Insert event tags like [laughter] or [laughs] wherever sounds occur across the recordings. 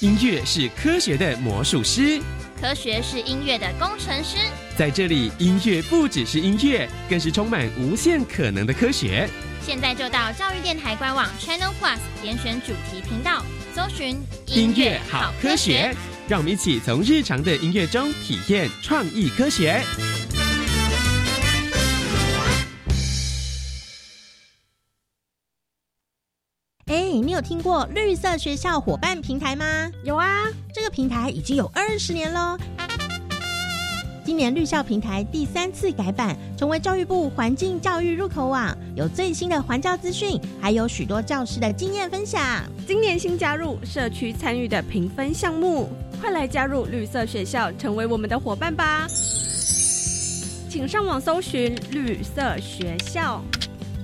音乐是科学的魔术师，科学是音乐的工程师。在这里，音乐不只是音乐，更是充满无限可能的科学。现在就到教育电台官网 Channel Plus 点选主题频道，搜寻音乐好科学，让我们一起从日常的音乐中体验创意科学。哎，你有听过绿色学校伙伴平台吗？有啊，这个平台已经有二十年喽。今年绿校平台第三次改版，成为教育部环境教育入口网，有最新的环教资讯，还有许多教师的经验分享。今年新加入社区参与的评分项目，快来加入绿色学校，成为我们的伙伴吧！请上网搜寻绿色学校。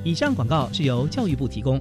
以上广告是由教育部提供。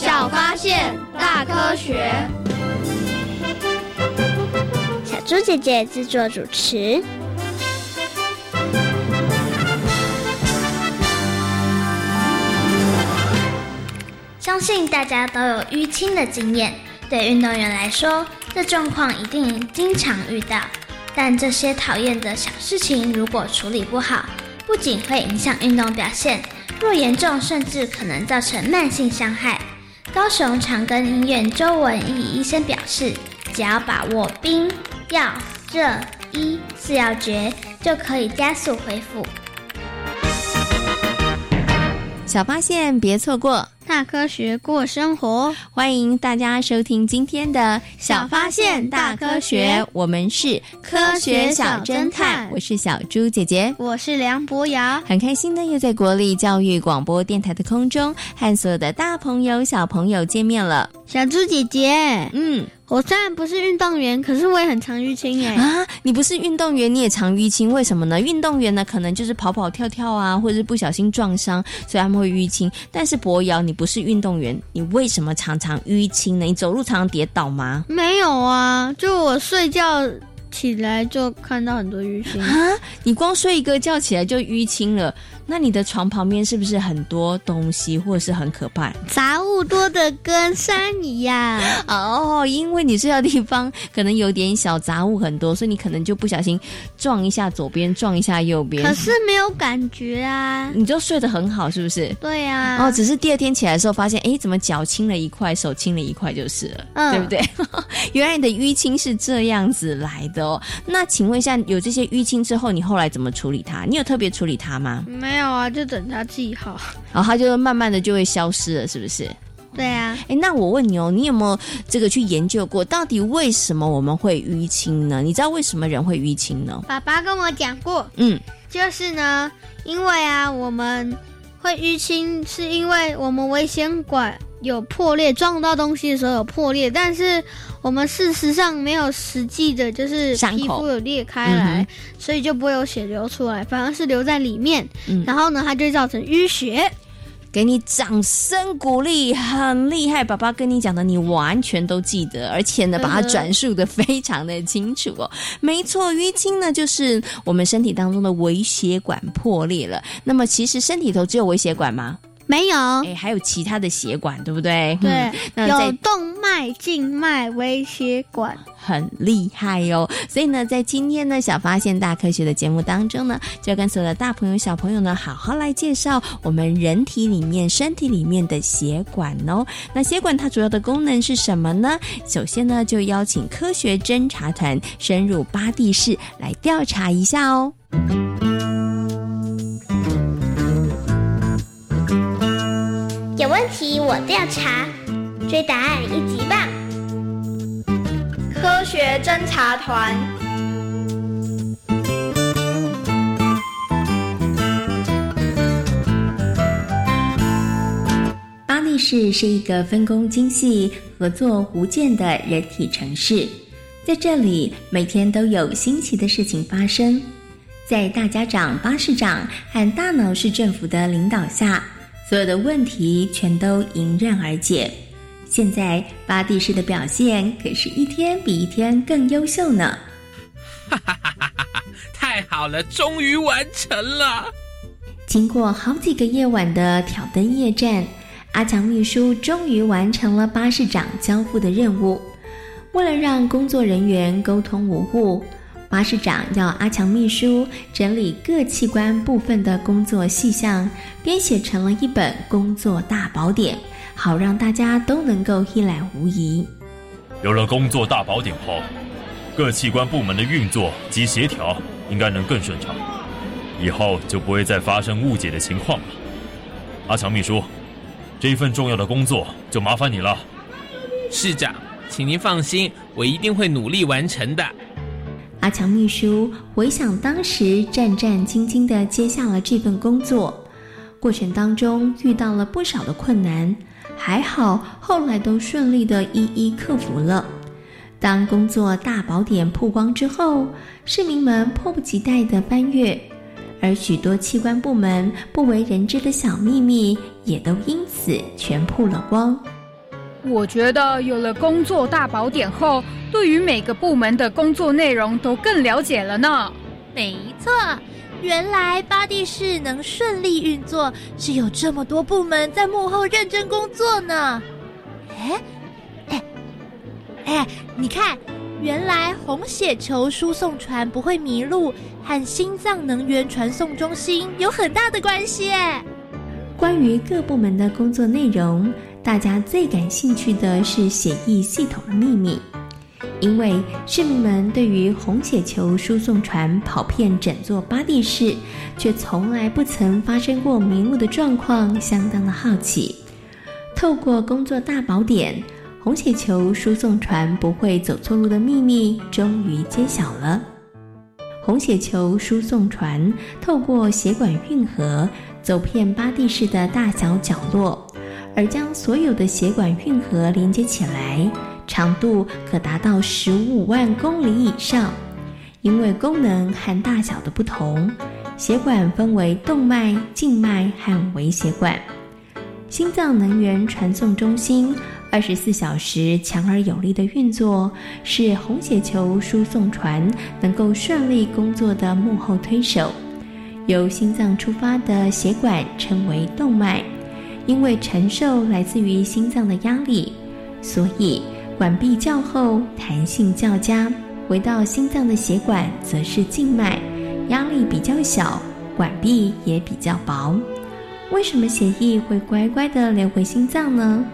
小发现，大科学。小猪姐姐制作主持。相信大家都有淤青的经验，对运动员来说，这状况一定经常遇到。但这些讨厌的小事情，如果处理不好，不仅会影响运动表现，若严重，甚至可能造成慢性伤害。高雄长庚医院周文义医生表示，只要把握冰、药、热、医四要诀，就可以加速恢复。小发现，别错过。大科学过生活，欢迎大家收听今天的小发现大科学。我们是科学小侦探，我是小猪姐姐，我是梁博瑶，很开心呢，又在国立教育广播电台的空中和所有的大朋友、小朋友见面了。小猪姐姐，嗯，我虽然不是运动员，可是我也很常淤青哎。啊，你不是运动员，你也常淤青，为什么呢？运动员呢，可能就是跑跑跳跳啊，或者是不小心撞伤，所以他们会淤青。但是博瑶，你不是运动员，你为什么常常淤青呢？你走路常常跌倒吗？没有啊，就我睡觉起来就看到很多淤青啊。你光睡一个觉起来就淤青了。那你的床旁边是不是很多东西，或者是很可怕？杂物多的跟山一样。哦，因为你睡觉地方可能有点小杂物很多，所以你可能就不小心撞一下左边，撞一下右边。可是没有感觉啊。你就睡得很好，是不是？对呀。哦，只是第二天起来的时候发现，哎，怎么脚青了一块，手青了一块就是了，嗯、对不对？[laughs] 原来你的淤青是这样子来的哦。那请问一下，有这些淤青之后，你后来怎么处理它？你有特别处理它吗？没。没有啊，就等它自己好，然后它就慢慢的就会消失了，是不是？对啊。哎，那我问你哦，你有没有这个去研究过，到底为什么我们会淤青呢？你知道为什么人会淤青呢？爸爸跟我讲过，嗯，就是呢，因为啊，我们会淤青，是因为我们危险管有破裂，撞到东西的时候有破裂，但是我们事实上没有实际的，就是皮肤有裂开来，所以就不会有血流出来，反而是留在里面。然后呢，它就会造成淤血。给你掌声鼓励，很厉害！爸爸跟你讲的，你完全都记得，而且呢，把它转述的非常的清楚哦。[laughs] 没错，淤青呢，就是我们身体当中的微血管破裂了。那么，其实身体头只有微血管吗？没有，哎，还有其他的血管，对不对？对，有动脉、静脉、微血管，很厉害哦。所以呢，在今天呢，小发现大科学的节目当中呢，就要跟所有的大朋友、小朋友呢，好好来介绍我们人体里面、身体里面的血管哦。那血管它主要的功能是什么呢？首先呢，就邀请科学侦查团深入巴地市来调查一下哦。我调查，追答案一级棒！科学侦察团。巴黎市是一个分工精细、合作无间的人体城市，在这里每天都有新奇的事情发生。在大家长巴市长和大脑市政府的领导下。所有的问题全都迎刃而解。现在巴蒂市的表现可是一天比一天更优秀呢！哈哈哈哈哈！太好了，终于完成了。经过好几个夜晚的挑灯夜战，阿强秘书终于完成了巴士长交付的任务。为了让工作人员沟通无误，巴士长要阿强秘书整理各器官部分的工作细项，编写成了一本工作大宝典，好让大家都能够一览无遗。有了工作大宝典后，各器官部门的运作及协调应该能更顺畅，以后就不会再发生误解的情况了。阿强秘书，这一份重要的工作就麻烦你了。市长，请您放心，我一定会努力完成的。阿强秘书回想当时战战兢兢地接下了这份工作，过程当中遇到了不少的困难，还好后来都顺利地一一克服了。当工作大宝典曝光之后，市民们迫不及待地翻阅，而许多器官部门不为人知的小秘密也都因此全曝了光。我觉得有了工作大宝典后，对于每个部门的工作内容都更了解了呢。没错，原来巴蒂市能顺利运作，是有这么多部门在幕后认真工作呢。哎，哎，哎，你看，原来红血球输送船不会迷路，和心脏能源传送中心有很大的关系。关于各部门的工作内容。大家最感兴趣的是血液系统的秘密，因为市民们对于红血球输送船跑遍整座巴蒂市，却从来不曾发生过迷路的状况，相当的好奇。透过工作大宝典，红血球输送船不会走错路的秘密终于揭晓了。红血球输送船透过血管运河，走遍巴蒂市的大小角落。而将所有的血管运河连接起来，长度可达到十五万公里以上。因为功能和大小的不同，血管分为动脉、静脉和微血管。心脏能源传送中心二十四小时强而有力的运作，是红血球输送船能够顺利工作的幕后推手。由心脏出发的血管称为动脉。因为承受来自于心脏的压力，所以管壁较厚，弹性较佳。回到心脏的血管则是静脉，压力比较小，管壁也比较薄。为什么血液会乖乖的流回心脏呢？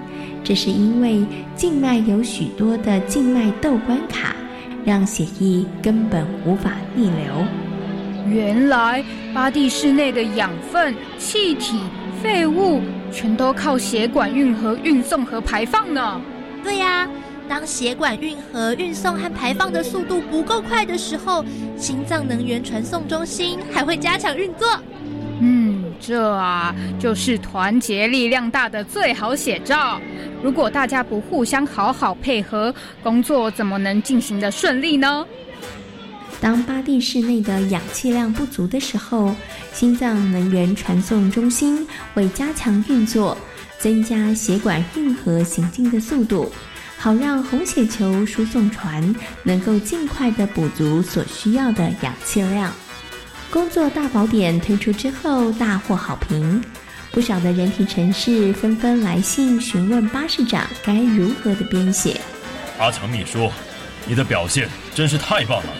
这是因为静脉有许多的静脉窦关卡，让血液根本无法逆流。原来巴蒂室内的养分、气体、废物。全都靠血管运河运送和排放呢。对呀，当血管运河运送和排放的速度不够快的时候，心脏能源传送中心还会加强运作。嗯，这啊就是团结力量大的最好写照。如果大家不互相好好配合，工作怎么能进行的顺利呢？当巴蒂室内的氧气量不足的时候，心脏能源传送中心会加强运作，增加血管运河行进的速度，好让红血球输送船能够尽快的补足所需要的氧气量。工作大宝典推出之后大获好评，不少的人体城市纷纷来信询问巴士长该如何的编写。阿强秘书，你的表现真是太棒了。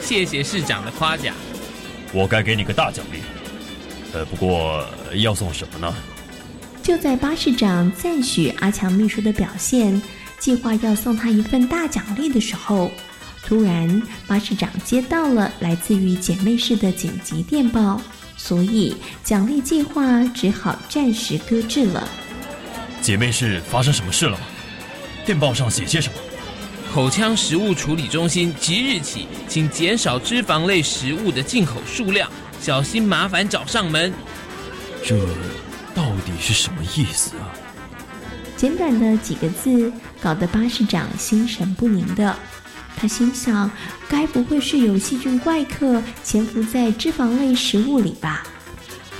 谢谢市长的夸奖，我该给你个大奖励。呃，不过要送什么呢？就在巴士长赞许阿强秘书的表现，计划要送他一份大奖励的时候，突然巴士长接到了来自于姐妹市的紧急电报，所以奖励计划只好暂时搁置了。姐妹市发生什么事了吗？电报上写些什么？口腔食物处理中心即日起，请减少脂肪类食物的进口数量，小心麻烦找上门。这到底是什么意思啊？简短的几个字，搞得巴士长心神不宁的。他心想，该不会是有细菌怪客潜伏在脂肪类食物里吧？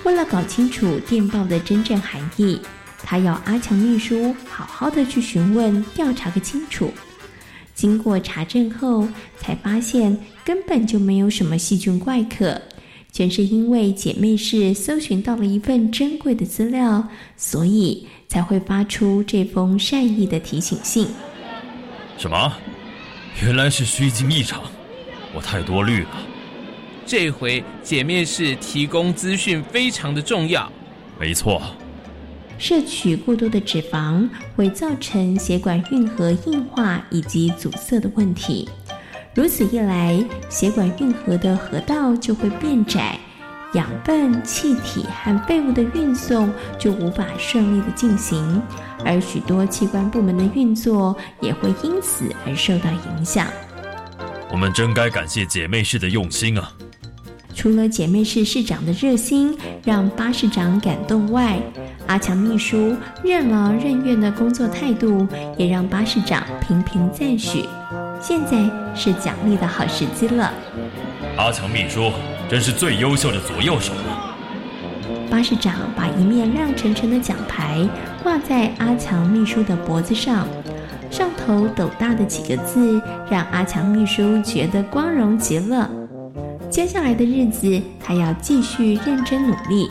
为了搞清楚电报的真正含义，他要阿强秘书好好的去询问调查个清楚。经过查证后，才发现根本就没有什么细菌怪客，全是因为姐妹是搜寻到了一份珍贵的资料，所以才会发出这封善意的提醒信。什么？原来是虚惊一场，我太多虑了。这回姐妹市提供资讯非常的重要。没错。摄取过多的脂肪会造成血管运河硬化以及阻塞的问题，如此一来，血管运河的河道就会变窄，养分、气体和废物的运送就无法顺利的进行，而许多器官部门的运作也会因此而受到影响。我们真该感谢姐妹市的用心啊！除了姐妹市市长的热心让巴市长感动外，阿强秘书任劳任怨的工作态度也让巴市长频频赞许。现在是奖励的好时机了。阿强秘书真是最优秀的左右手了。巴士长把一面亮沉沉的奖牌挂在阿强秘书的脖子上，上头斗大的几个字让阿强秘书觉得光荣极了。接下来的日子，他要继续认真努力。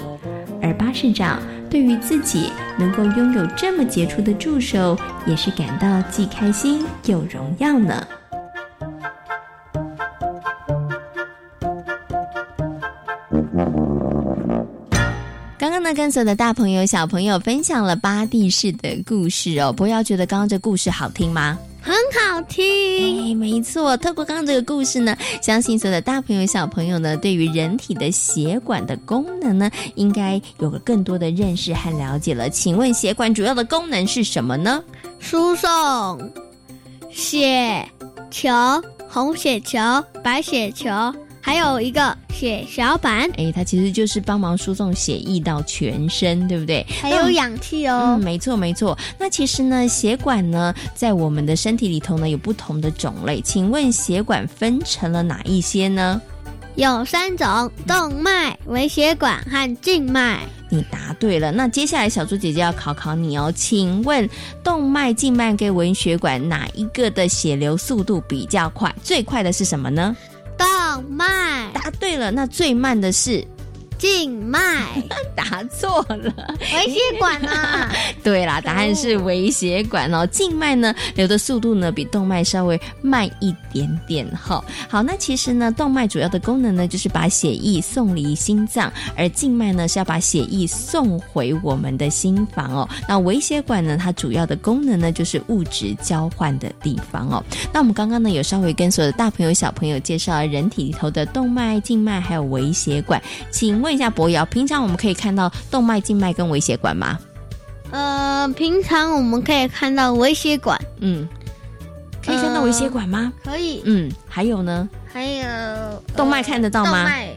而巴士长对于自己能够拥有这么杰出的助手，也是感到既开心又荣耀呢。刚刚呢，跟所有的大朋友、小朋友分享了巴蒂市的故事哦。不要觉得刚刚这故事好听吗？很好听，哎，没错。透过刚刚这个故事呢，相信所有的大朋友、小朋友呢，对于人体的血管的功能呢，应该有了更多的认识和了解了。请问，血管主要的功能是什么呢？输送血球、红血球、白血球。还有一个血小板，哎，它其实就是帮忙输送血液到全身，对不对？还有氧气哦。嗯，没错没错。那其实呢，血管呢，在我们的身体里头呢，有不同的种类。请问血管分成了哪一些呢？有三种：动脉、微血管和静脉。你答对了。那接下来小猪姐姐要考考你哦。请问动脉、静脉跟微血管哪一个的血流速度比较快？最快的是什么呢？动漫。答对了，那最慢的是静脉，[laughs] 答错了，微血管啊。[laughs] 对啦，答案是微血管哦。静脉呢流的速度呢比动脉稍微慢一点点哈。好，那其实呢，动脉主要的功能呢就是把血液送离心脏，而静脉呢是要把血液送回我们的心房哦。那微血管呢，它主要的功能呢就是物质交换的地方哦。那我们刚刚呢有稍微跟所有的大朋友小朋友介绍了人体里头的动脉、静脉还有微血管，请问一下博瑶，平常我们可以看到动脉、静脉跟微血管吗？呃，平常我们可以看到微血管，嗯，可以看到微血管吗？可以，嗯，还有呢？还有动脉看得到吗？动脉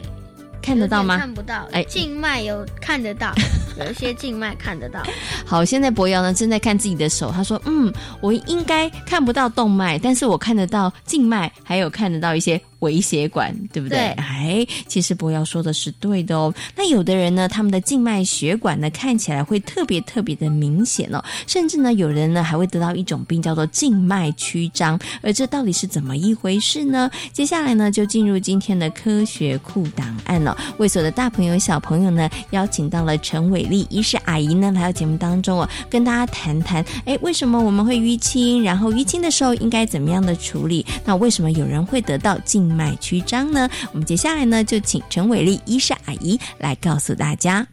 看得到吗？看不到。哎，静脉有看得到，[laughs] 有一些静脉看得到。好，现在博瑶呢正在看自己的手，他说：“嗯，我应该看不到动脉，但是我看得到静脉，还有看得到一些微血管，对不对？对哎，其实博瑶说的是对的哦。那有的人呢，他们的静脉血管呢看起来会特别特别的明显哦，甚至呢，有人呢还会得到一种病叫做静脉曲张，而这到底是怎么一回事呢？接下来呢，就进入今天的科学库档案了。为所有的大朋友小朋友呢，邀请到了陈伟丽医师阿姨呢来到节目当中哦，跟大家谈谈，哎，为什么我们会淤青？然后淤青的时候应该怎么样的处理？那为什么有人会得到静脉曲张呢？我们接下来呢，就请陈伟丽医师阿姨来告诉大家。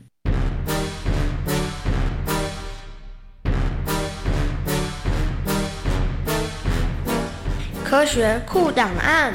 科学酷档案。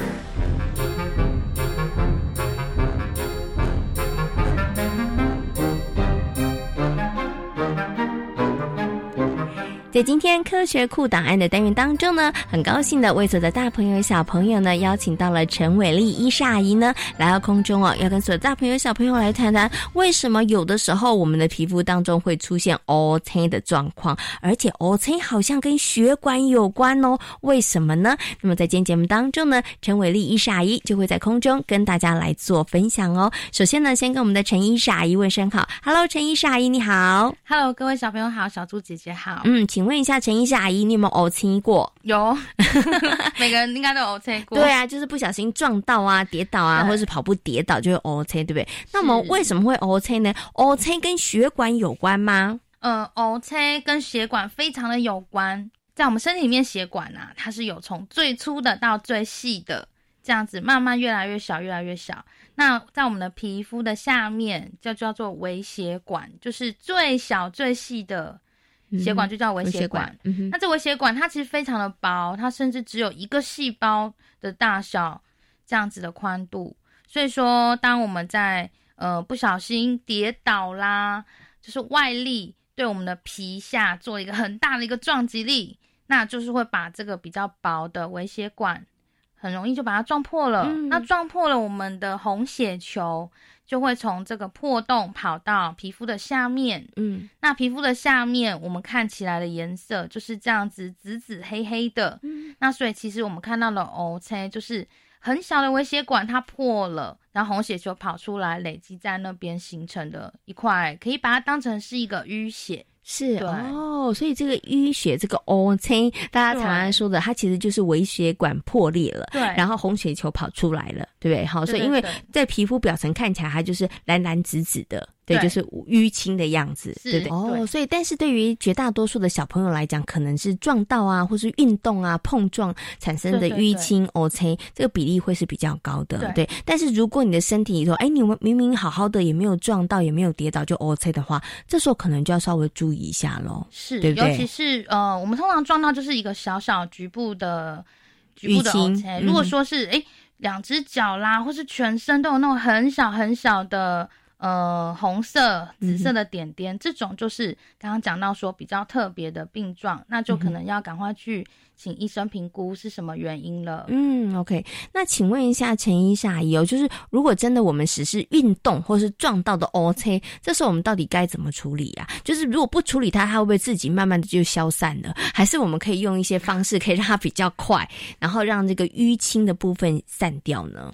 在今天科学库档案的单元当中呢，很高兴的为所有的大朋友小朋友呢，邀请到了陈伟丽医师阿姨呢来到空中哦，要跟所有大朋友小朋友来谈谈，为什么有的时候我们的皮肤当中会出现 O C 的状况，而且 O C 好像跟血管有关哦，为什么呢？那么在今天节目当中呢，陈伟丽医师阿姨就会在空中跟大家来做分享哦。首先呢，先跟我们的陈医师阿姨问声好，Hello，陈医师阿姨你好，Hello，各位小朋友好，小猪姐姐好，嗯，请。请问一下陈医师阿姨，你有没有 O 青过？有，[laughs] 每个人应该都有青过。对啊，就是不小心撞到啊、跌倒啊，或者是跑步跌倒就会 O 青，对不对？那么为什么会 O 青呢？O 青跟血管有关吗？呃，O 青跟血管非常的有关。在我们身体里面，血管啊，它是有从最粗的到最细的，这样子慢慢越来越小，越来越小。那在我们的皮肤的下面，就叫做微血管，就是最小最细的。血管就叫微血管，那这微血管它其实非常的薄，它甚至只有一个细胞的大小这样子的宽度。所以说，当我们在呃不小心跌倒啦，就是外力对我们的皮下做一个很大的一个撞击力，那就是会把这个比较薄的微血管很容易就把它撞破了。那撞破了，我们的红血球。就会从这个破洞跑到皮肤的下面，嗯，那皮肤的下面我们看起来的颜色就是这样子紫紫黑黑的，嗯，那所以其实我们看到的 O C 就是很小的微血管它破了，然后红血球跑出来累积在那边形成的一块，可以把它当成是一个淤血。是哦，所以这个淤血这个 O C，大家常常说的，它其实就是微血管破裂了，对，然后红血球跑出来了，对不对？好，所以因为在皮肤表层看起来，它就是蓝蓝紫紫的。对，就是淤青的样子，对不对？哦，所以，但是对于绝大多数的小朋友来讲，可能是撞到啊，或是运动啊碰撞产生的淤青，O C，这个比例会是比较高的。对，但是如果你的身体里头，哎，你们明明好好的，也没有撞到，也没有跌倒，就 O C 的话，这时候可能就要稍微注意一下喽。是，对尤其是呃，我们通常撞到就是一个小小局部的局部的 O C，如果说是哎两只脚啦，或是全身都有那种很小很小的。呃，红色、紫色的点点，这种就是刚刚讲到说比较特别的病状，那就可能要赶快去请医生评估是什么原因了。嗯，OK，那请问一下陈医生阿姨哦，就是如果真的我们只是运动或是撞到的 OK，这时候我们到底该怎么处理啊？就是如果不处理它，它会不会自己慢慢的就消散了？还是我们可以用一些方式可以让它比较快，然后让这个淤青的部分散掉呢？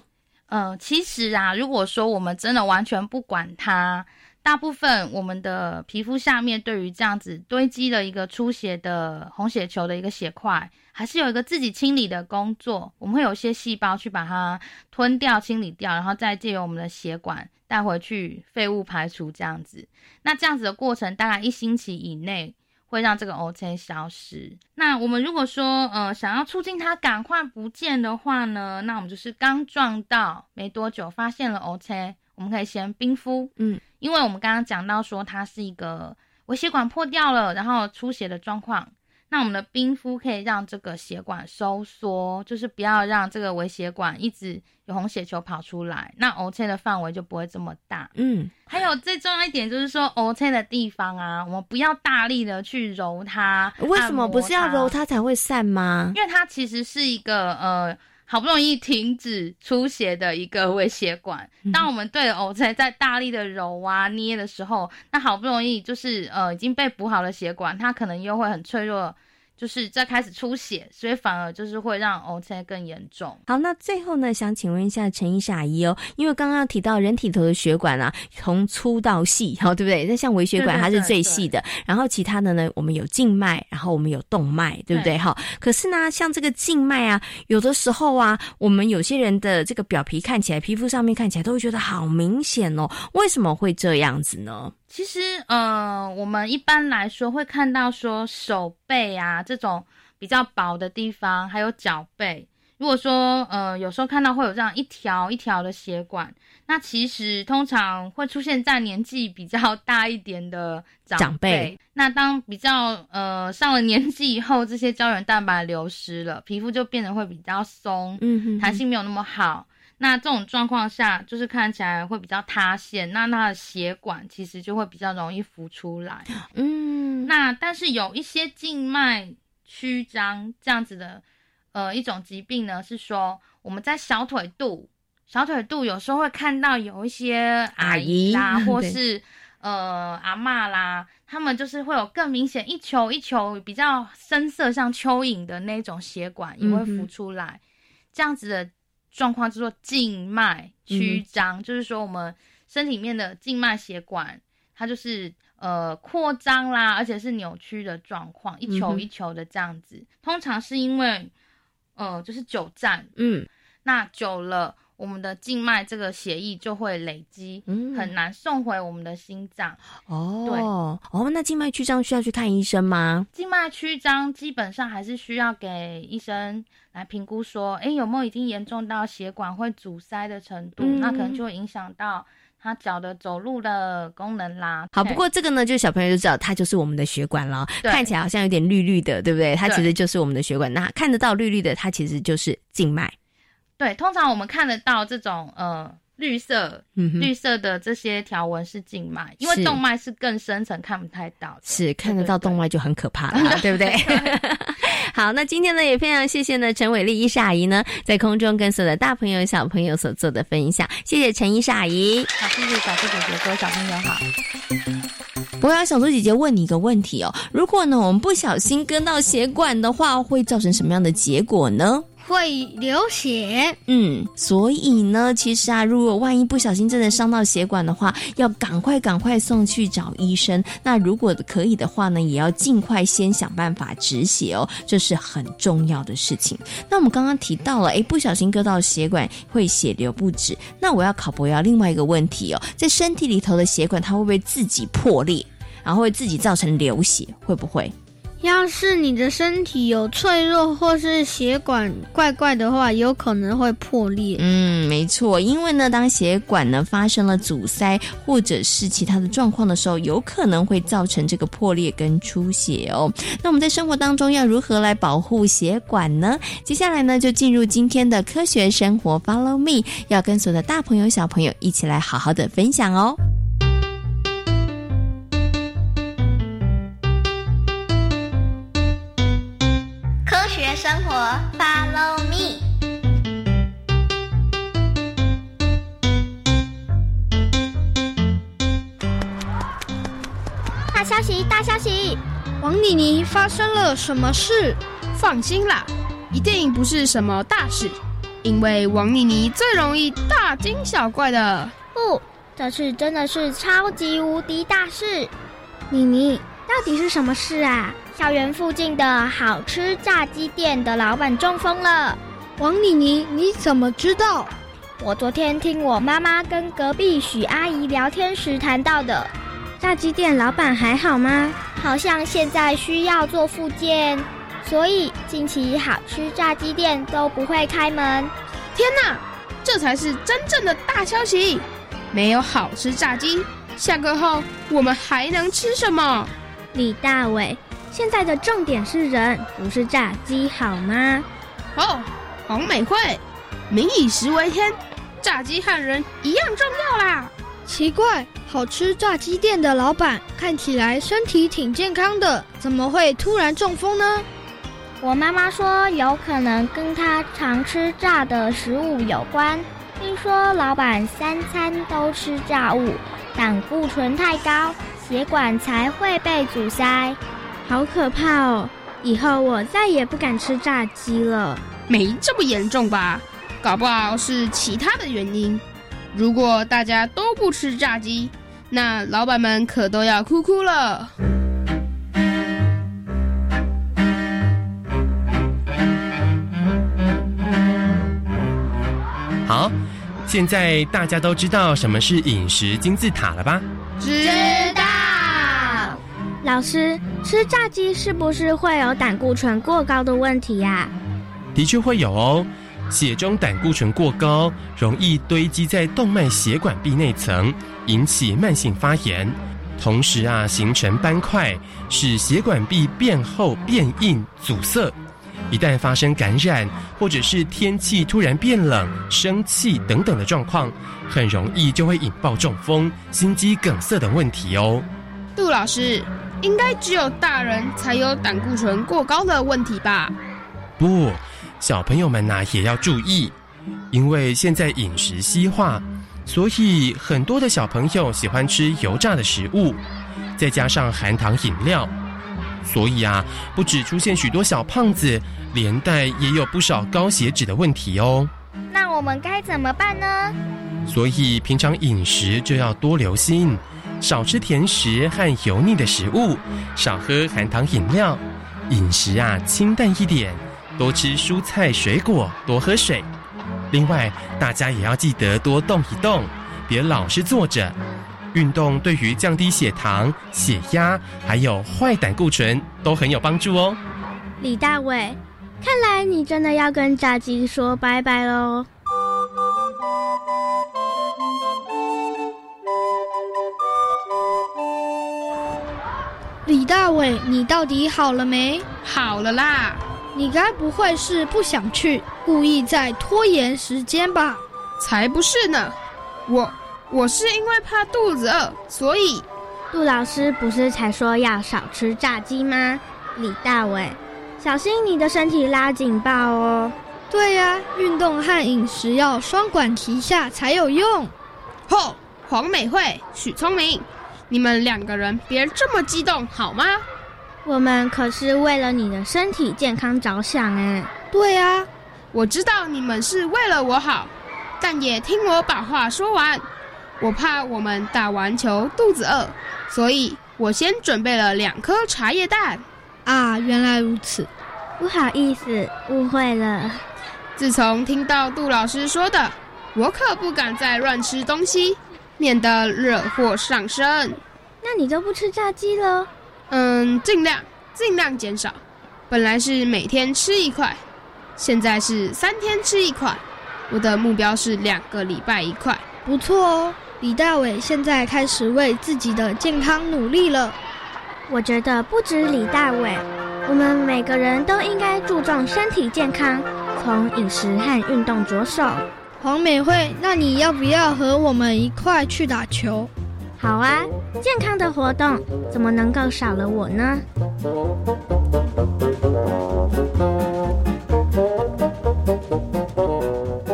呃，其实啊，如果说我们真的完全不管它，大部分我们的皮肤下面对于这样子堆积的一个出血的红血球的一个血块，还是有一个自己清理的工作。我们会有一些细胞去把它吞掉、清理掉，然后再借由我们的血管带回去废物排除这样子。那这样子的过程大概一星期以内。会让这个 O C 消失。那我们如果说呃想要促进它赶快不见的话呢，那我们就是刚撞到没多久发现了 O C，我们可以先冰敷，嗯，因为我们刚刚讲到说它是一个微血管破掉了，然后出血的状况。那我们的冰敷可以让这个血管收缩，就是不要让这个微血管一直有红血球跑出来，那 O C 的范围就不会这么大。嗯，还有最重要一点就是说 O C 的地方啊，我们不要大力的去揉它。为什么不是要揉它才会散吗？因为它其实是一个呃。好不容易停止出血的一个微血管，当我们对偶在在大力的揉啊捏的时候，那好不容易就是呃已经被补好了血管，它可能又会很脆弱，就是在开始出血，所以反而就是会让 O C 更严重。好，那最后呢，想请问一下陈医师阿姨哦，因为刚刚提到人体头的血管啊，从粗到细，好对不对？那像微血管它是最细的，然后其他的呢，我们有静脉，然后我们有动脉，对不对？哈，可是呢，像这个静脉啊，有的时候啊，我们有些人的这个表皮看起来，皮肤上面看起来都会觉得好明显哦，为什么会这样子呢？其实，呃，我们一般来说会看到说手背啊这种比较薄的地方，还有脚背。如果说，呃，有时候看到会有这样一条一条的血管，那其实通常会出现在年纪比较大一点的长辈。那当比较呃上了年纪以后，这些胶原蛋白流失了，皮肤就变得会比较松，嗯，弹性没有那么好。那这种状况下，就是看起来会比较塌陷，那它的血管其实就会比较容易浮出来。[gasps] 嗯，那但是有一些静脉曲张这样子的，呃，一种疾病呢，是说我们在小腿肚，小腿肚有时候会看到有一些阿姨啦，或是呃阿嬷啦，他们就是会有更明显一球一球比较深色像蚯蚓的那种血管也会浮出来，这样子的。状况叫做静脉曲张，就是说我们身体里面的静脉血管，它就是呃扩张啦，而且是扭曲的状况，一球一球的这样子。通常是因为呃就是久站，嗯，那久了。我们的静脉这个血液就会累积，嗯很难送回我们的心脏。哦，对，哦，那静脉曲张需要去看医生吗？静脉曲张基本上还是需要给医生来评估，说，哎，有没有已经严重到血管会阻塞的程度？那可能就会影响到他脚的走路的功能啦。好，不过这个呢，就小朋友就知道，它就是我们的血管了。看起来好像有点绿绿的，对不对？它其实就是我们的血管。那看得到绿绿的，它其实就是静脉。对，通常我们看得到这种呃绿色、绿色的这些条纹是静脉，因为动脉是更深层看不太到的。是看得到动脉就很可怕了，对不对？[laughs] [laughs] 好，那今天呢也非常谢谢呢陈伟丽医师阿姨呢在空中跟所有的大朋友小朋友所做的分享，谢谢陈医师阿姨。好，谢谢小猪姐姐，各位小朋友好。我要小猪姐姐问你一个问题哦，如果呢我们不小心割到血管的话，会造成什么样的结果呢？会流血，嗯，所以呢，其实啊，如果万一不小心真的伤到血管的话，要赶快赶快送去找医生。那如果可以的话呢，也要尽快先想办法止血哦，这是很重要的事情。那我们刚刚提到了，哎，不小心割到血管会血流不止。那我要考博要另外一个问题哦，在身体里头的血管，它会不会自己破裂，然后会自己造成流血？会不会？要是你的身体有脆弱或是血管怪怪的话，有可能会破裂。嗯，没错，因为呢，当血管呢发生了阻塞或者是其他的状况的时候，有可能会造成这个破裂跟出血哦。那我们在生活当中要如何来保护血管呢？接下来呢，就进入今天的科学生活，Follow me，要跟所有的大朋友小朋友一起来好好的分享哦。生活，Follow me。大消息，大消息！王妮妮发生了什么事？放心啦，一定不是什么大事，因为王妮妮最容易大惊小怪的。不，这次真的是超级无敌大事！妮妮，到底是什么事啊？校园附近的好吃炸鸡店的老板中风了。王妮妮，你怎么知道？我昨天听我妈妈跟隔壁许阿姨聊天时谈到的。炸鸡店老板还好吗？好像现在需要做复健，所以近期好吃炸鸡店都不会开门。天哪，这才是真正的大消息！没有好吃炸鸡，下课后我们还能吃什么？李大伟。现在的重点是人，不是炸鸡，好吗？哦，黄美惠，民以食为天，炸鸡和人一样重要啦。奇怪，好吃炸鸡店的老板看起来身体挺健康的，怎么会突然中风呢？我妈妈说，有可能跟她常吃炸的食物有关。听说老板三餐都吃炸物，胆固醇太高，血管才会被阻塞。好可怕哦！以后我再也不敢吃炸鸡了。没这么严重吧？搞不好是其他的原因。如果大家都不吃炸鸡，那老板们可都要哭哭了。好，现在大家都知道什么是饮食金字塔了吧？知道。老师，吃炸鸡是不是会有胆固醇过高的问题呀？的确会有哦。血中胆固醇过高，容易堆积在动脉血管壁内层，引起慢性发炎，同时啊形成斑块，使血管壁变厚、变硬、阻塞。一旦发生感染，或者是天气突然变冷、生气等等的状况，很容易就会引爆中风、心肌梗塞等问题哦。杜老师，应该只有大人才有胆固醇过高的问题吧？不。小朋友们呐也要注意，因为现在饮食西化，所以很多的小朋友喜欢吃油炸的食物，再加上含糖饮料，所以啊，不止出现许多小胖子，连带也有不少高血脂的问题哦。那我们该怎么办呢？所以平常饮食就要多留心，少吃甜食和油腻的食物，少喝含糖饮料，饮食啊清淡一点。多吃蔬菜水果，多喝水。另外，大家也要记得多动一动，别老是坐着。运动对于降低血糖、血压，还有坏胆固醇都很有帮助哦。李大伟，看来你真的要跟炸鸡说拜拜喽。李大伟，你到底好了没？好了啦。你该不会是不想去，故意在拖延时间吧？才不是呢！我我是因为怕肚子饿，所以。杜老师不是才说要少吃炸鸡吗？李大伟，小心你的身体拉警报哦！对呀，运动和饮食要双管齐下才有用。吼，黄美惠、许聪明，你们两个人别这么激动好吗？我们可是为了你的身体健康着想哎。对啊，我知道你们是为了我好，但也听我把话说完。我怕我们打完球肚子饿，所以我先准备了两颗茶叶蛋。啊，原来如此，不好意思，误会了。自从听到杜老师说的，我可不敢再乱吃东西，免得惹祸上身。那你就不吃炸鸡了？嗯，尽量尽量减少。本来是每天吃一块，现在是三天吃一块。我的目标是两个礼拜一块，不错哦。李大伟现在开始为自己的健康努力了。我觉得不止李大伟，我们每个人都应该注重身体健康，从饮食和运动着手。黄美惠，那你要不要和我们一块去打球？好啊，健康的活动怎么能够少了我呢？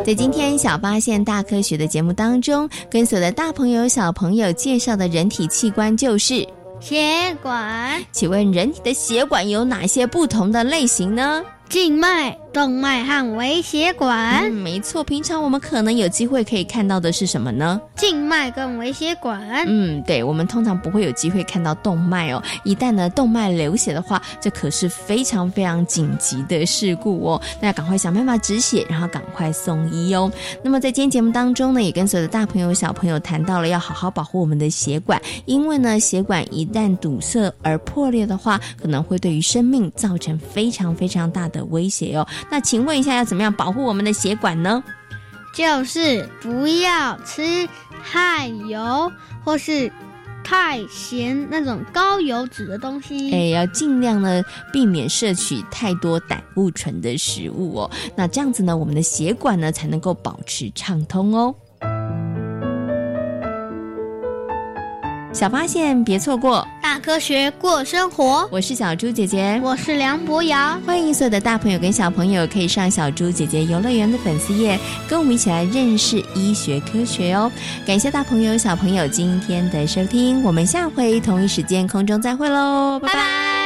在今天小发现大科学的节目当中，跟所有的大朋友小朋友介绍的人体器官就是血管。请问人体的血管有哪些不同的类型呢？静脉。动脉和微血管，嗯，没错。平常我们可能有机会可以看到的是什么呢？静脉跟微血管。嗯，对，我们通常不会有机会看到动脉哦。一旦呢动脉流血的话，这可是非常非常紧急的事故哦。那要赶快想办法止血，然后赶快送医哦。那么在今天节目当中呢，也跟所有的大朋友小朋友谈到了要好好保护我们的血管，因为呢血管一旦堵塞而破裂的话，可能会对于生命造成非常非常大的威胁哦。那请问一下，要怎么样保护我们的血管呢？就是不要吃太油或是太咸那种高油脂的东西。哎，要尽量呢避免摄取太多胆固醇的食物哦。那这样子呢，我们的血管呢才能够保持畅通哦。小发现，别错过大科学过生活。我是小猪姐姐，我是梁博瑶。欢迎所有的大朋友跟小朋友可以上小猪姐姐游乐园的粉丝页，跟我们一起来认识医学科学哦。感谢大朋友小朋友今天的收听，我们下回同一时间空中再会喽，拜拜。